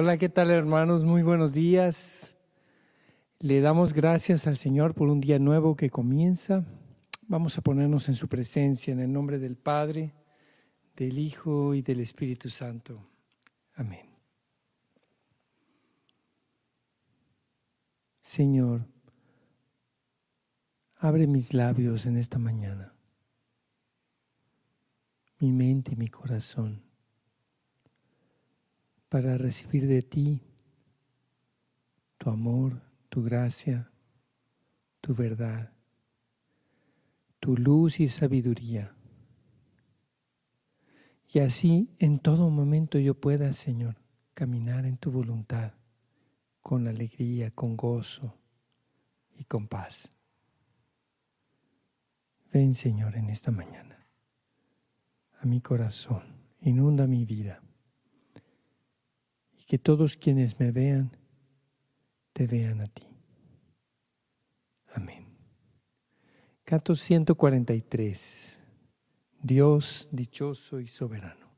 Hola, ¿qué tal hermanos? Muy buenos días. Le damos gracias al Señor por un día nuevo que comienza. Vamos a ponernos en su presencia en el nombre del Padre, del Hijo y del Espíritu Santo. Amén. Señor, abre mis labios en esta mañana, mi mente y mi corazón, para recibir de ti tu amor, tu gracia, tu verdad, tu luz y sabiduría. Y así en todo momento yo pueda, Señor, caminar en tu voluntad con alegría, con gozo y con paz. Ven, Señor, en esta mañana a mi corazón, inunda mi vida que todos quienes me vean, te vean a ti. Amén. Canto 143. Dios dichoso y soberano.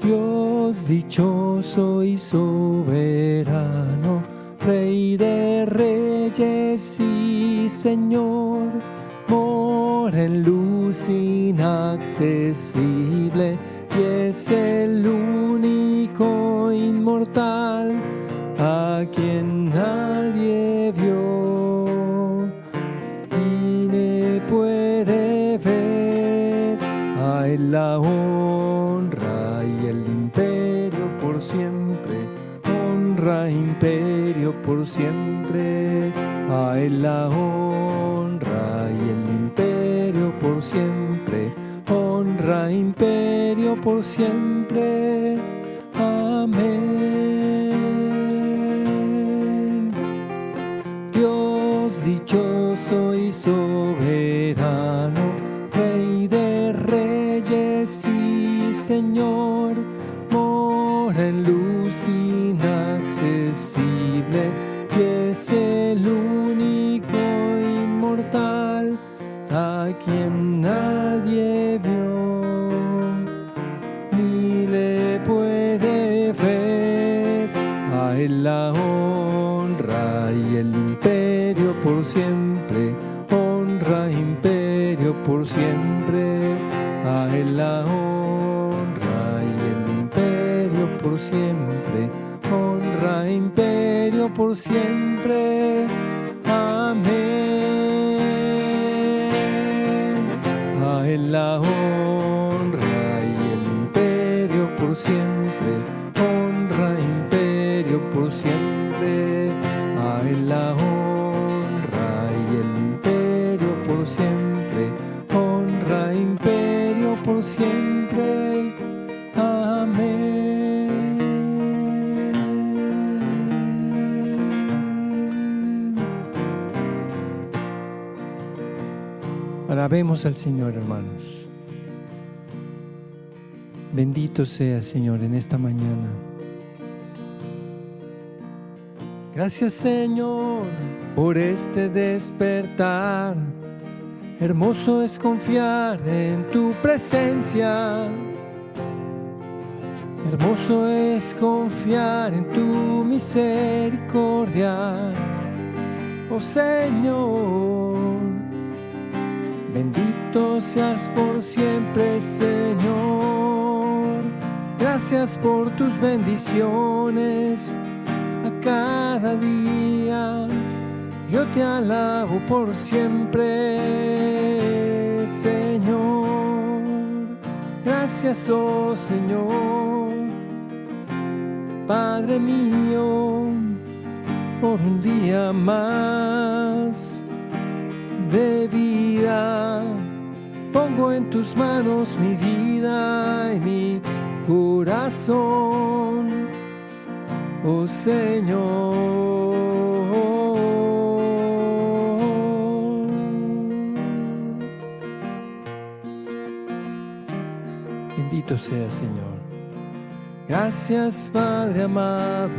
Dios dichoso y soberano, Rey de reyes y Señor, mora en luz inaccesible y es el único inmortal a quien nadie vio. Y le puede ver a él la honra por siempre. A él la honra y el imperio por siempre. Honra imperio por siempre. Amén. Dios dichoso y soberano Rey de reyes y Señor es el único inmortal a quien nadie vio ni le puede ver. A él la honra y el imperio por siempre Alabemos al Señor, hermanos. Bendito sea, Señor, en esta mañana. Gracias, Señor, por este despertar. Hermoso es confiar en tu presencia. Hermoso es confiar en tu misericordia. Oh Señor, bendito seas por siempre, Señor. Gracias por tus bendiciones a cada día. Yo te alabo por siempre, Señor. Gracias, oh Señor, Padre mío, por un día más de vida. Pongo en tus manos mi vida y mi corazón, oh Señor. Bendito sea, Señor. Gracias Padre amado,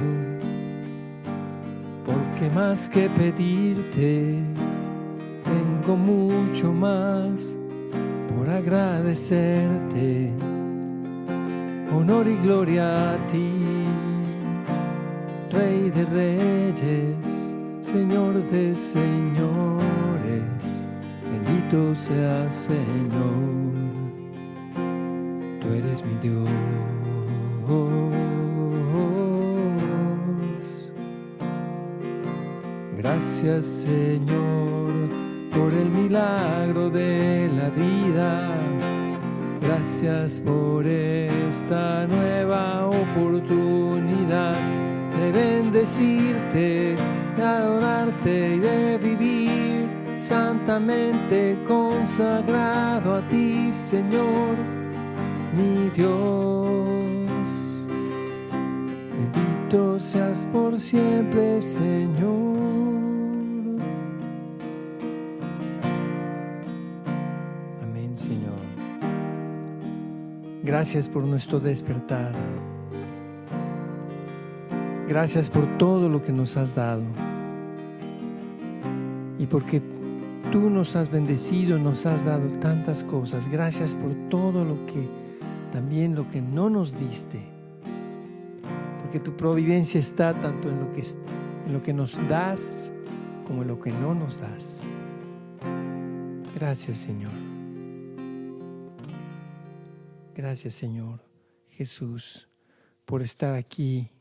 porque más que pedirte, mucho más por agradecerte. Honor y gloria a ti, Rey de Reyes, Señor de Señores, bendito sea Señor, tú eres mi Dios. Gracias Señor por el milagro de la vida. Gracias por esta nueva oportunidad de bendecirte, de adorarte y de vivir santamente consagrado a ti, Señor, mi Dios. Bendito seas por siempre, Señor. Gracias por nuestro despertar. Gracias por todo lo que nos has dado. Y porque tú nos has bendecido, nos has dado tantas cosas. Gracias por todo lo que, también lo que no nos diste. Porque tu providencia está tanto en lo que, en lo que nos das como en lo que no nos das. Gracias Señor. Gracias Señor Jesús por estar aquí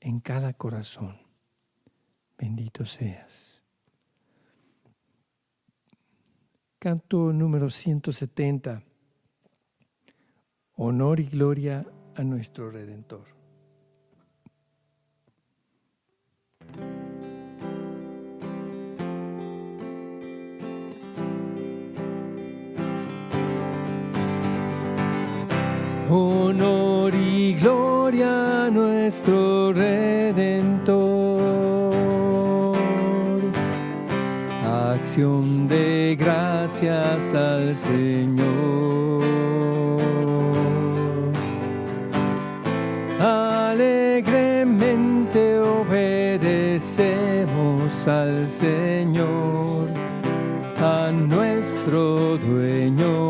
en cada corazón. Bendito seas. Canto número 170. Honor y gloria a nuestro Redentor. Honor y gloria a nuestro Redentor. Acción de gracias al Señor. Alegremente obedecemos al Señor, a nuestro dueño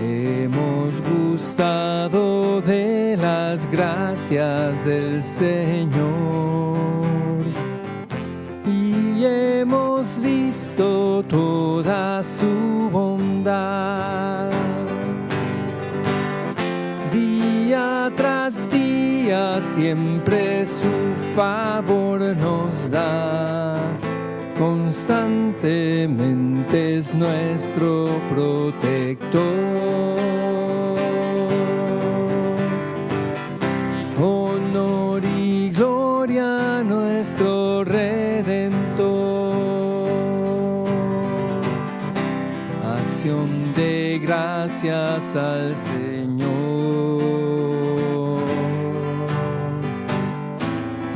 Hemos gustado de las gracias del Señor y hemos visto toda su bondad. Día tras día siempre su favor nos da. Constantemente es nuestro protector. Honor y gloria a nuestro Redentor. Acción de gracias al Señor.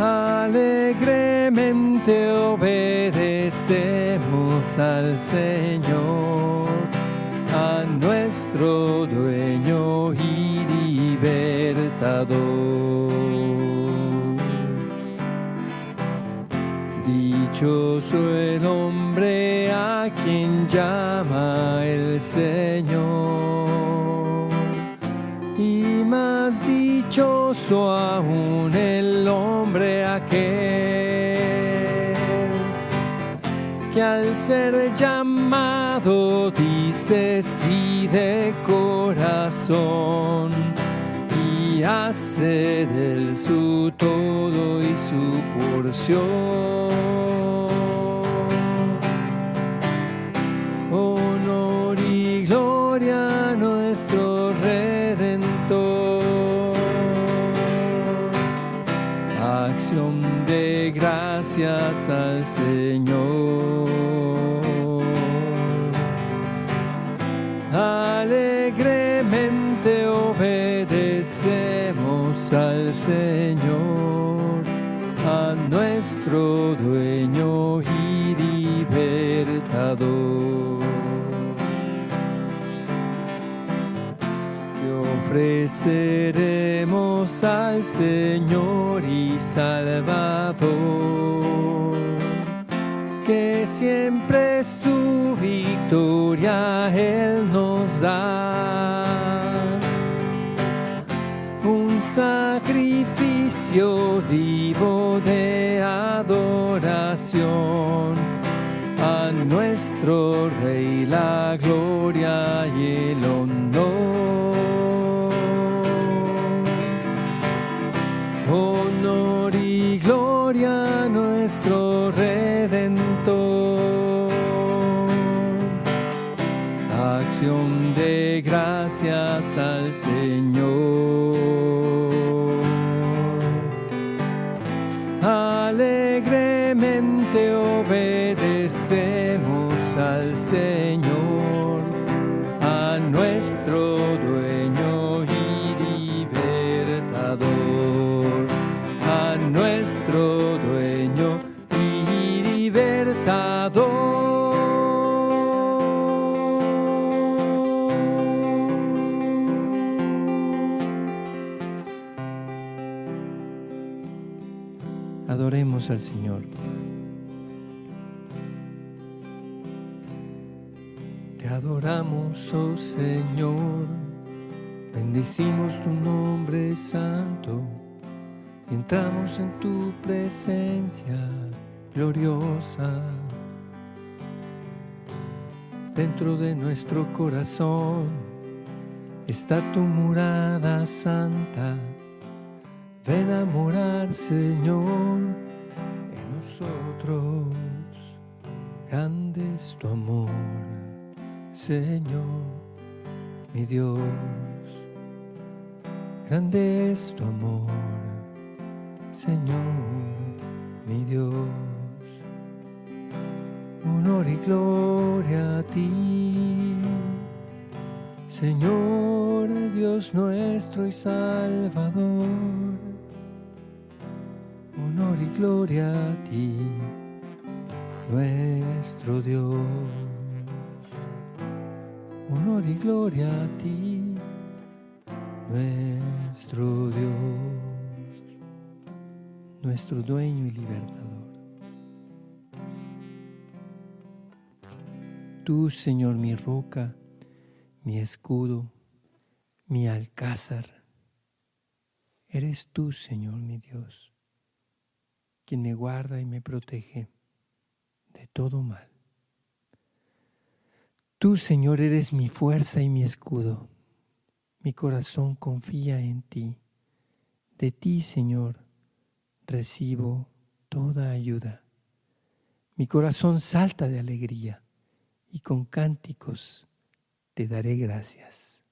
Alegremente obedecemos al Señor, a nuestro dueño y libertador. Dichoso el hombre a quien llama el Señor. Y más dichoso aún el hombre aquel que al ser llamado dice sí de corazón y hace del su todo y su porción. Honor y gloria a nuestro Redentor. Acción de gracias al Señor. alegremente obedecemos al Señor, a nuestro dueño y libertador. Te ofreceremos al Señor y Salvador que siempre su victoria Él nos da. Un sacrificio vivo de adoración a nuestro Rey la gloria y oh Señor, bendecimos tu nombre santo entramos en tu presencia gloriosa. Dentro de nuestro corazón está tu morada santa. Ven a morar, Señor, en nosotros. Grande es tu amor, Señor, mi Dios. Grande es tu amor, Señor, mi Dios. Honor y gloria a ti, Señor Dios nuestro y Salvador. Honor y gloria a ti, nuestro Dios. Honor y gloria a ti, nuestro Dios, nuestro dueño y libertador. Tú, Señor, mi roca, mi escudo, mi alcázar, eres tú, Señor, mi Dios, quien me guarda y me protege de todo mal. Tú, Señor, eres mi fuerza y mi escudo. Mi corazón confía en ti. De ti, Señor, recibo toda ayuda. Mi corazón salta de alegría y con cánticos te daré gracias.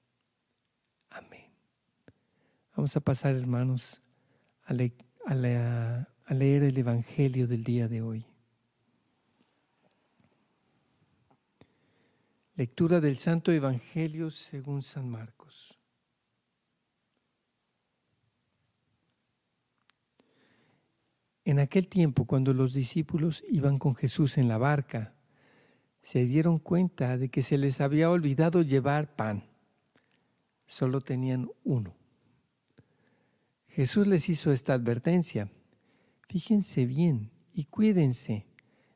Amén. Vamos a pasar, hermanos, a, a leer el Evangelio del día de hoy. Lectura del Santo Evangelio según San Marcos. En aquel tiempo, cuando los discípulos iban con Jesús en la barca, se dieron cuenta de que se les había olvidado llevar pan. Solo tenían uno. Jesús les hizo esta advertencia. Fíjense bien y cuídense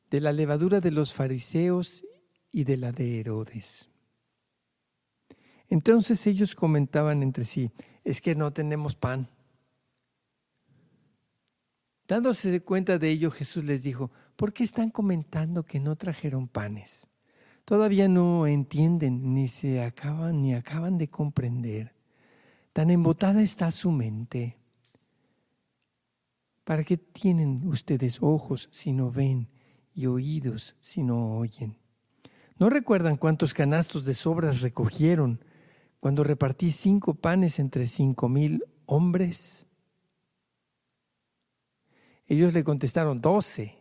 de la levadura de los fariseos y de la de Herodes. Entonces ellos comentaban entre sí, es que no tenemos pan. Dándose cuenta de ello, Jesús les dijo, ¿por qué están comentando que no trajeron panes? Todavía no entienden, ni se acaban, ni acaban de comprender. Tan embotada está su mente. ¿Para qué tienen ustedes ojos si no ven y oídos si no oyen? ¿No recuerdan cuántos canastos de sobras recogieron cuando repartí cinco panes entre cinco mil hombres? Ellos le contestaron, doce.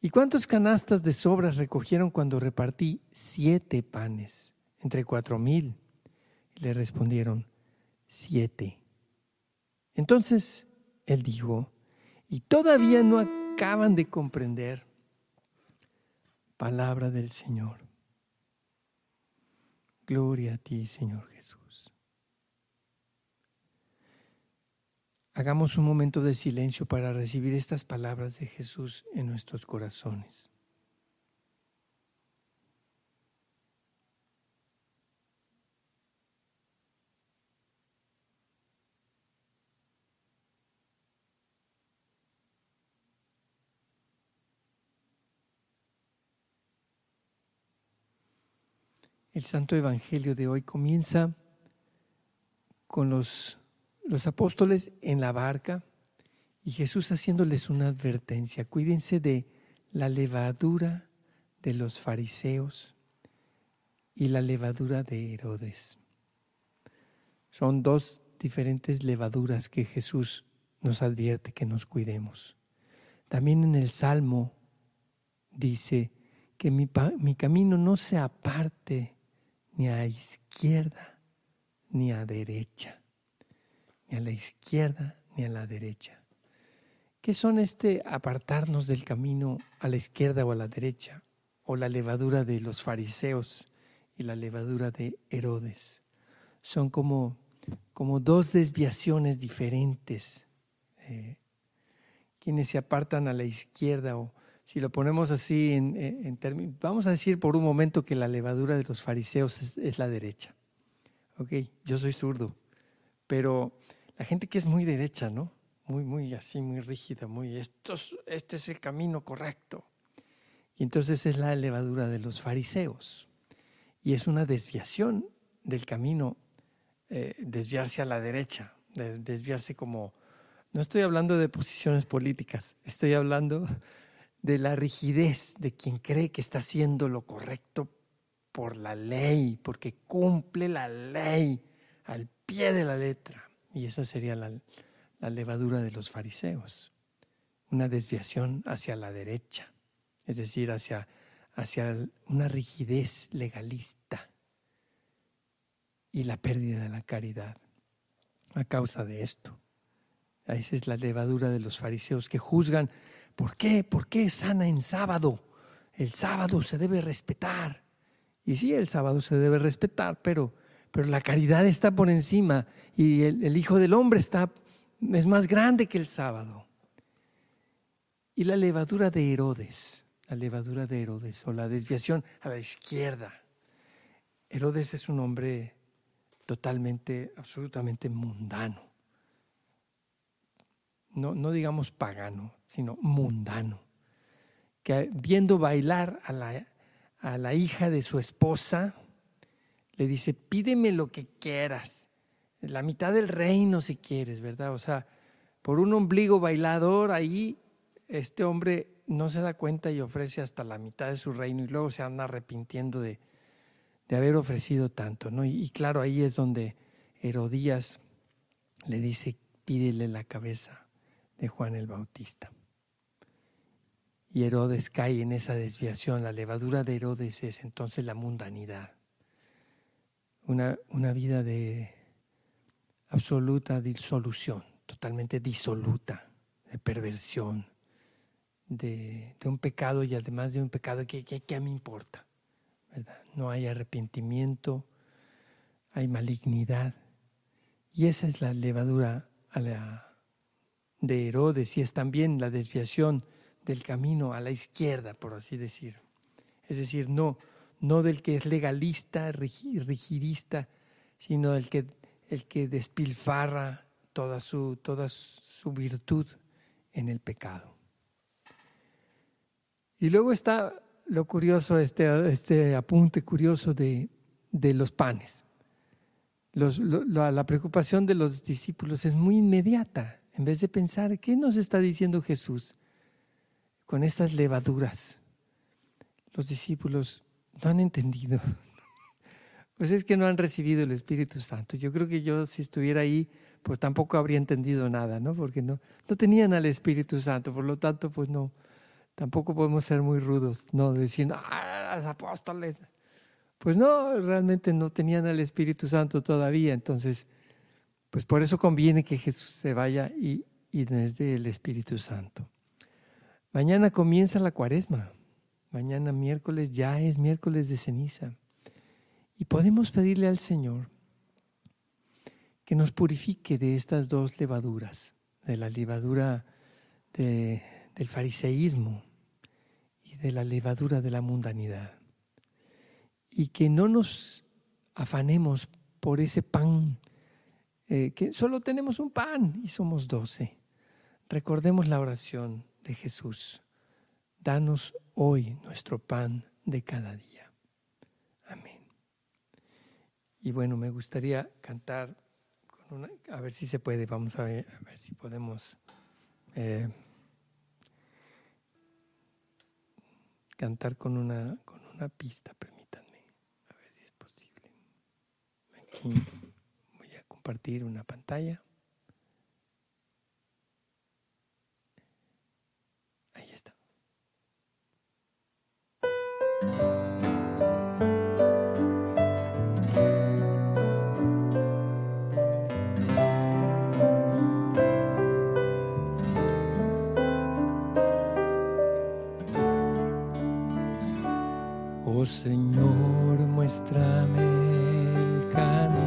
¿Y cuántos canastas de sobras recogieron cuando repartí siete panes entre cuatro mil? Le respondieron, siete. Entonces él dijo, y todavía no acaban de comprender. Palabra del Señor. Gloria a ti, Señor Jesús. Hagamos un momento de silencio para recibir estas palabras de Jesús en nuestros corazones. El Santo Evangelio de hoy comienza con los, los apóstoles en la barca y Jesús haciéndoles una advertencia. Cuídense de la levadura de los fariseos y la levadura de Herodes. Son dos diferentes levaduras que Jesús nos advierte que nos cuidemos. También en el Salmo dice que mi, mi camino no se aparte ni a izquierda ni a derecha, ni a la izquierda ni a la derecha. ¿Qué son este apartarnos del camino a la izquierda o a la derecha? O la levadura de los fariseos y la levadura de Herodes. Son como, como dos desviaciones diferentes. Eh, quienes se apartan a la izquierda o si lo ponemos así en, términos, vamos a decir por un momento que la levadura de los fariseos es, la derecha. Ok, yo soy zurdo, pero la gente que es muy derecha, ¿no? Muy, muy así, muy rígida, muy, esto este es el camino correcto. Y entonces es la levadura de los fariseos. Y es una desviación del camino, eh, desviarse a la derecha, desviarse como, no estoy hablando de posiciones políticas, estoy hablando de la rigidez de quien cree que está haciendo lo correcto por la ley, porque cumple la ley al pie de la letra. Y esa sería la, levadura de los fariseos, una desviación hacia la derecha, es decir, hacia, hacia una rigidez legalista y la pérdida de la caridad a causa de esto. Esa es la levadura de los fariseos que juzgan ¿Por qué? ¿Por qué sana en sábado? El sábado se debe respetar. Y sí, el sábado se debe respetar, pero, pero la caridad está por encima y el, Hijo del Hombre está, es más grande que el sábado. Y la levadura de Herodes, la levadura de Herodes o la desviación a la izquierda. Herodes es un hombre totalmente, absolutamente mundano no, no digamos pagano, sino mundano, que viendo bailar a la, a la hija de su esposa, le dice, pídeme lo que quieras, la mitad del reino si quieres, ¿verdad? O sea, por un ombligo bailador ahí, este hombre no se da cuenta y ofrece hasta la mitad de su reino y luego se anda arrepintiendo de, de haber ofrecido tanto, ¿no? Y, y, claro, ahí es donde Herodías le dice, pídele la cabeza de Juan el Bautista. Y Herodes cae en esa desviación. La levadura de Herodes es entonces la mundanidad. Una, una vida de absoluta disolución, totalmente disoluta, de perversión, de, un pecado y además de un pecado que, que, me importa. ¿verdad? No hay arrepentimiento, hay malignidad. Y esa es la levadura a la de Herodes y es también la desviación del camino a la izquierda, por así decir. Es decir, no, no del que es legalista, rigidista, sino del que, el que despilfarra toda su, toda su virtud en el pecado. Y luego está lo curioso, este, este apunte curioso de, de los panes. la preocupación de los discípulos es muy inmediata en vez de pensar, ¿qué nos está diciendo Jesús con estas levaduras? Los discípulos no han entendido. Pues es que no han recibido el Espíritu Santo. Yo creo que yo si estuviera ahí, pues tampoco habría entendido nada, ¿no? Porque no, no tenían al Espíritu Santo, por lo tanto, pues no, tampoco podemos ser muy rudos, ¿no? Decir, ah, los apóstoles. Pues no, realmente no tenían al Espíritu Santo todavía, entonces pues por eso conviene que Jesús se vaya y, desde el Espíritu Santo. Mañana comienza la cuaresma. Mañana miércoles ya es miércoles de ceniza. Y podemos pedirle al Señor que nos purifique de estas dos levaduras, de la levadura de, del fariseísmo y de la levadura de la mundanidad. Y que no nos afanemos por ese pan, eh, que solo tenemos un pan y somos doce. Recordemos la oración de Jesús. Danos hoy nuestro pan de cada día. Amén. Y bueno, me gustaría cantar con una, a ver si se puede, vamos a ver, a ver si podemos eh, cantar con una, con una pista, permítanme, a ver si es posible. Aquí compartir una pantalla. Ahí está. Oh Señor, muéstrame el camino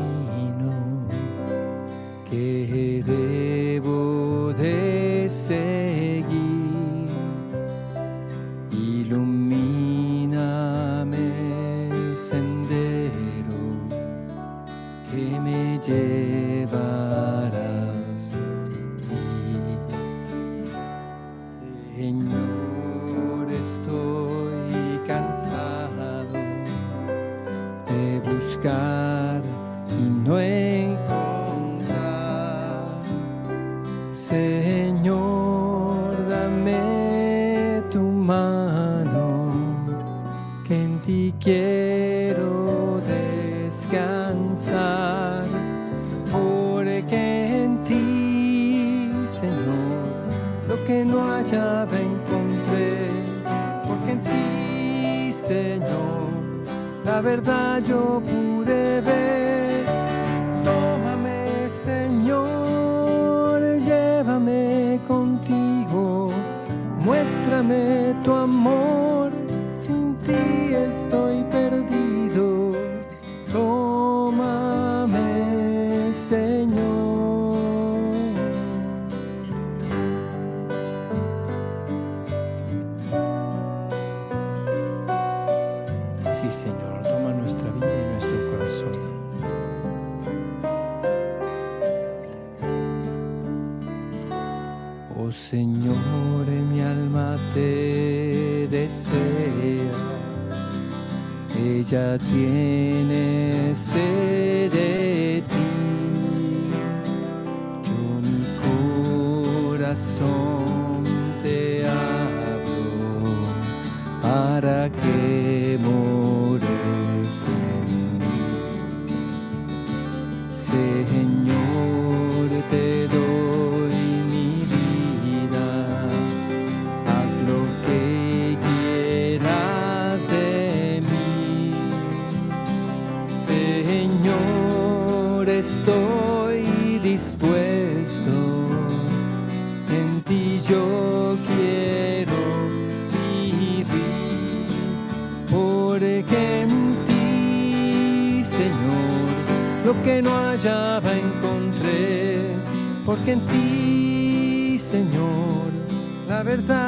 la verdad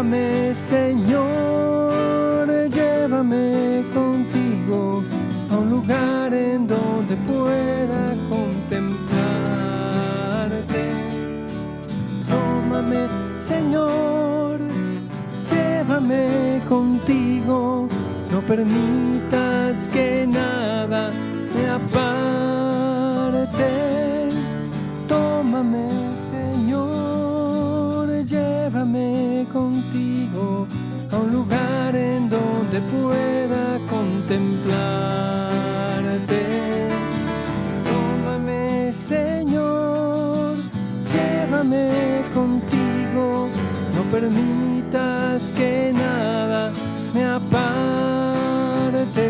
Tómame, Señor, llévame contigo a un lugar en donde pueda contemplarte. Tómame, Señor, llévame contigo. No permitas que nada me aparte. donde pueda contemplarte. Tómame, Señor, llévame contigo, no permitas que nada me aparte.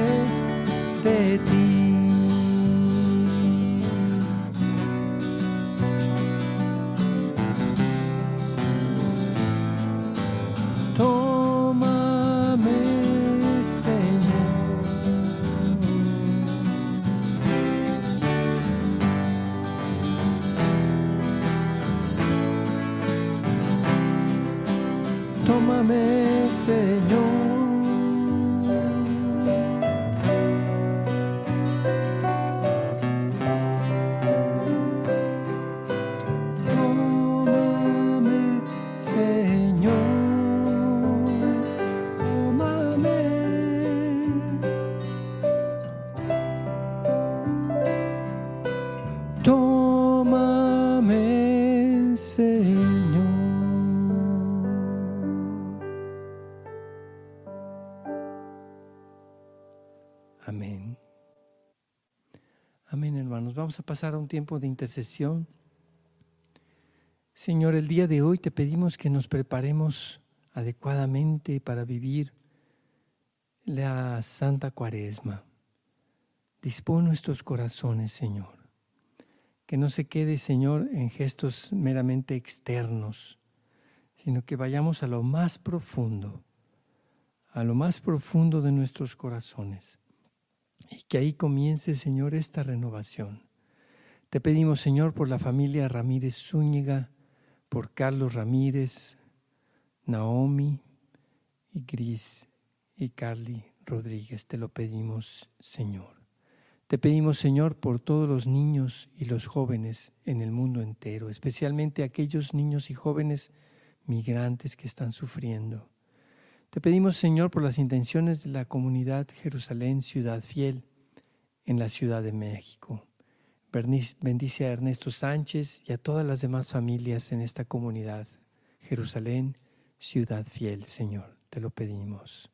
Vamos a pasar a un tiempo de intercesión. Señor, el día de hoy te pedimos que nos preparemos adecuadamente para vivir la Santa Cuaresma. Dispón nuestros corazones, Señor. Que no se quede, Señor, en gestos meramente externos, sino que vayamos a lo más profundo, a lo más profundo de nuestros corazones. Y que ahí comience, Señor, esta renovación. Te pedimos, Señor, por la familia Ramírez Zúñiga, por Carlos Ramírez, Naomi y Gris y Carly Rodríguez. Te lo pedimos, Señor. Te pedimos, Señor, por todos los niños y los jóvenes en el mundo entero, especialmente aquellos niños y jóvenes migrantes que están sufriendo. Te pedimos, Señor, por las intenciones de la comunidad Jerusalén Ciudad Fiel en la Ciudad de México. Bendice a Ernesto Sánchez y a todas las demás familias en esta comunidad. Jerusalén, ciudad fiel, Señor, te lo pedimos.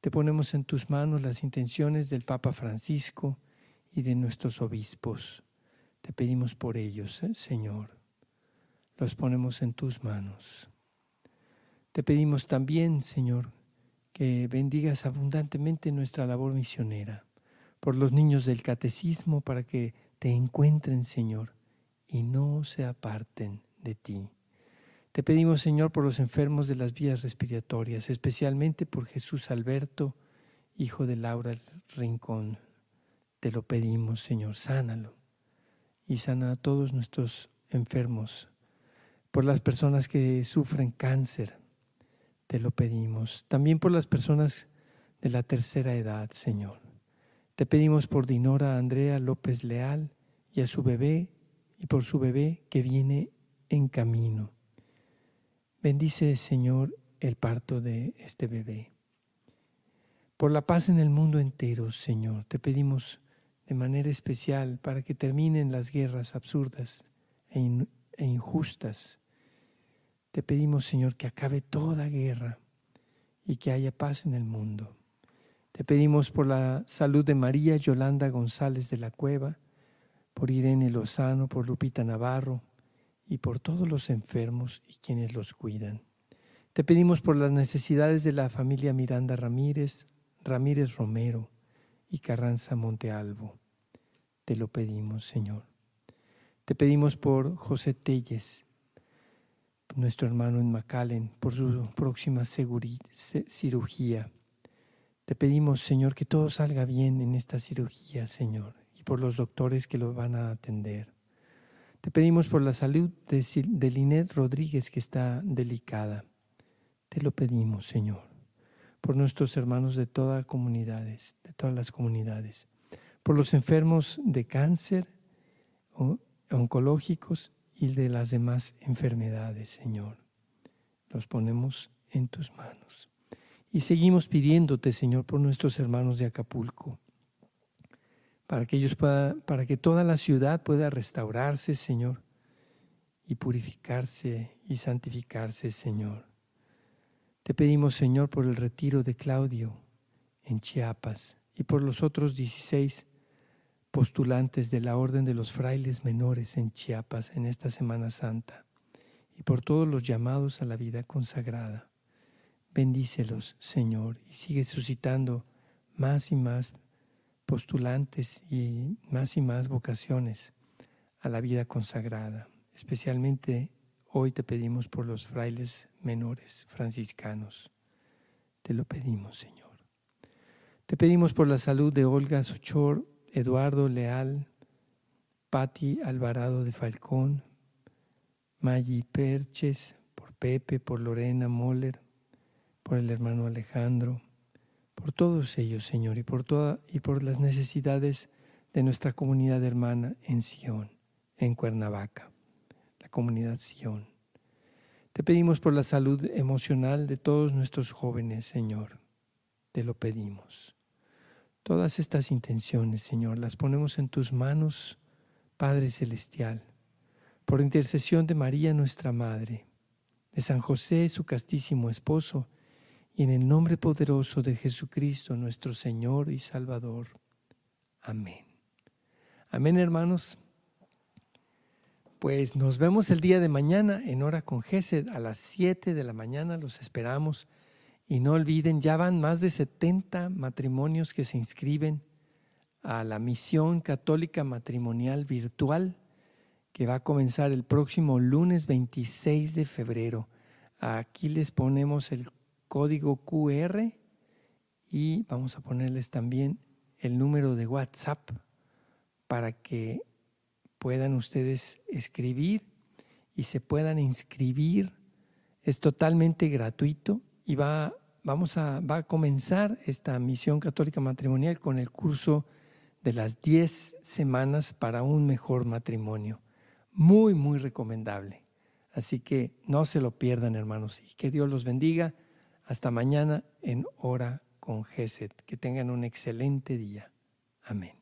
Te ponemos en tus manos las intenciones del Papa Francisco y de nuestros obispos. Te pedimos por ellos, ¿eh, Señor. Los ponemos en tus manos. Te pedimos también, Señor, que bendigas abundantemente nuestra labor misionera, por los niños del catecismo, para que te encuentren, Señor, y no se aparten de ti. Te pedimos, Señor, por los enfermos de las vías respiratorias, especialmente por Jesús Alberto, hijo de Laura Rincón. Te lo pedimos, Señor, sánalo y sana a todos nuestros enfermos, por las personas que sufren cáncer. Te lo pedimos. También por las personas de la tercera edad, Señor. Te pedimos por Dinora Andrea López Leal y a su bebé y por su bebé que viene en camino. Bendice, Señor, el parto de este bebé. Por la paz en el mundo entero, Señor, te pedimos de manera especial para que terminen las guerras absurdas e, e injustas. Te pedimos, Señor, que acabe toda guerra y que haya paz en el mundo. Te pedimos por la salud de María Yolanda González de la Cueva, por Irene Lozano, por Lupita Navarro y por todos los enfermos y quienes los cuidan. Te pedimos por las necesidades de la familia Miranda Ramírez, Ramírez Romero y Carranza Montealvo. Te lo pedimos, Señor. Te pedimos por José Telles, nuestro hermano en McAllen, por su próxima cirugía. Te pedimos, Señor, que todo salga bien en esta cirugía, Señor, y por los doctores que lo van a atender. Te pedimos por la salud de, Linet Rodríguez, que está delicada. Te lo pedimos, Señor, por nuestros hermanos de todas comunidades, de todas las comunidades, por los enfermos de cáncer, oncológicos y de las demás enfermedades, Señor. Los ponemos en tus manos. Y seguimos pidiéndote, Señor, por nuestros hermanos de Acapulco, para que ellos puedan, para que toda la ciudad pueda restaurarse, Señor, y purificarse y santificarse, Señor. Te pedimos, Señor, por el retiro de Claudio en Chiapas y por los otros 16 postulantes de la Orden de los Frailes Menores en Chiapas en esta Semana Santa y por todos los llamados a la vida consagrada. Bendícelos, Señor, y sigue suscitando más y más postulantes y más y más vocaciones a la vida consagrada. Especialmente hoy te pedimos por los frailes menores franciscanos. Te lo pedimos, Señor. Te pedimos por la salud de Olga Sochor, Eduardo Leal, Patti Alvarado de Falcón, Maggi Perches, por Pepe, por Lorena Moller, por el hermano Alejandro, por todos ellos, Señor, y por toda y por las necesidades de nuestra comunidad hermana en Sion, en Cuernavaca, la comunidad Sion. Te pedimos por la salud emocional de todos nuestros jóvenes, Señor. Te lo pedimos. Todas estas intenciones, Señor, las ponemos en tus manos, Padre Celestial, por intercesión de María, nuestra Madre, de San José, su castísimo esposo, y en el nombre poderoso de Jesucristo, nuestro Señor y Salvador. Amén. Amén, hermanos. Pues nos vemos el día de mañana en hora con Gesed a las 7 de la mañana. Los esperamos. Y no olviden, ya van más de 70 matrimonios que se inscriben a la misión católica matrimonial virtual que va a comenzar el próximo lunes 26 de febrero. Aquí les ponemos el código QR y vamos a ponerles también el número de WhatsApp para que puedan ustedes escribir y se puedan inscribir. Es totalmente gratuito y va, vamos a, va a comenzar esta misión católica matrimonial con el curso de las 10 semanas para un mejor matrimonio. Muy, muy recomendable. Así que no se lo pierdan, hermanos, y que Dios los bendiga. Hasta mañana en hora con Geset. Que tengan un excelente día. Amén.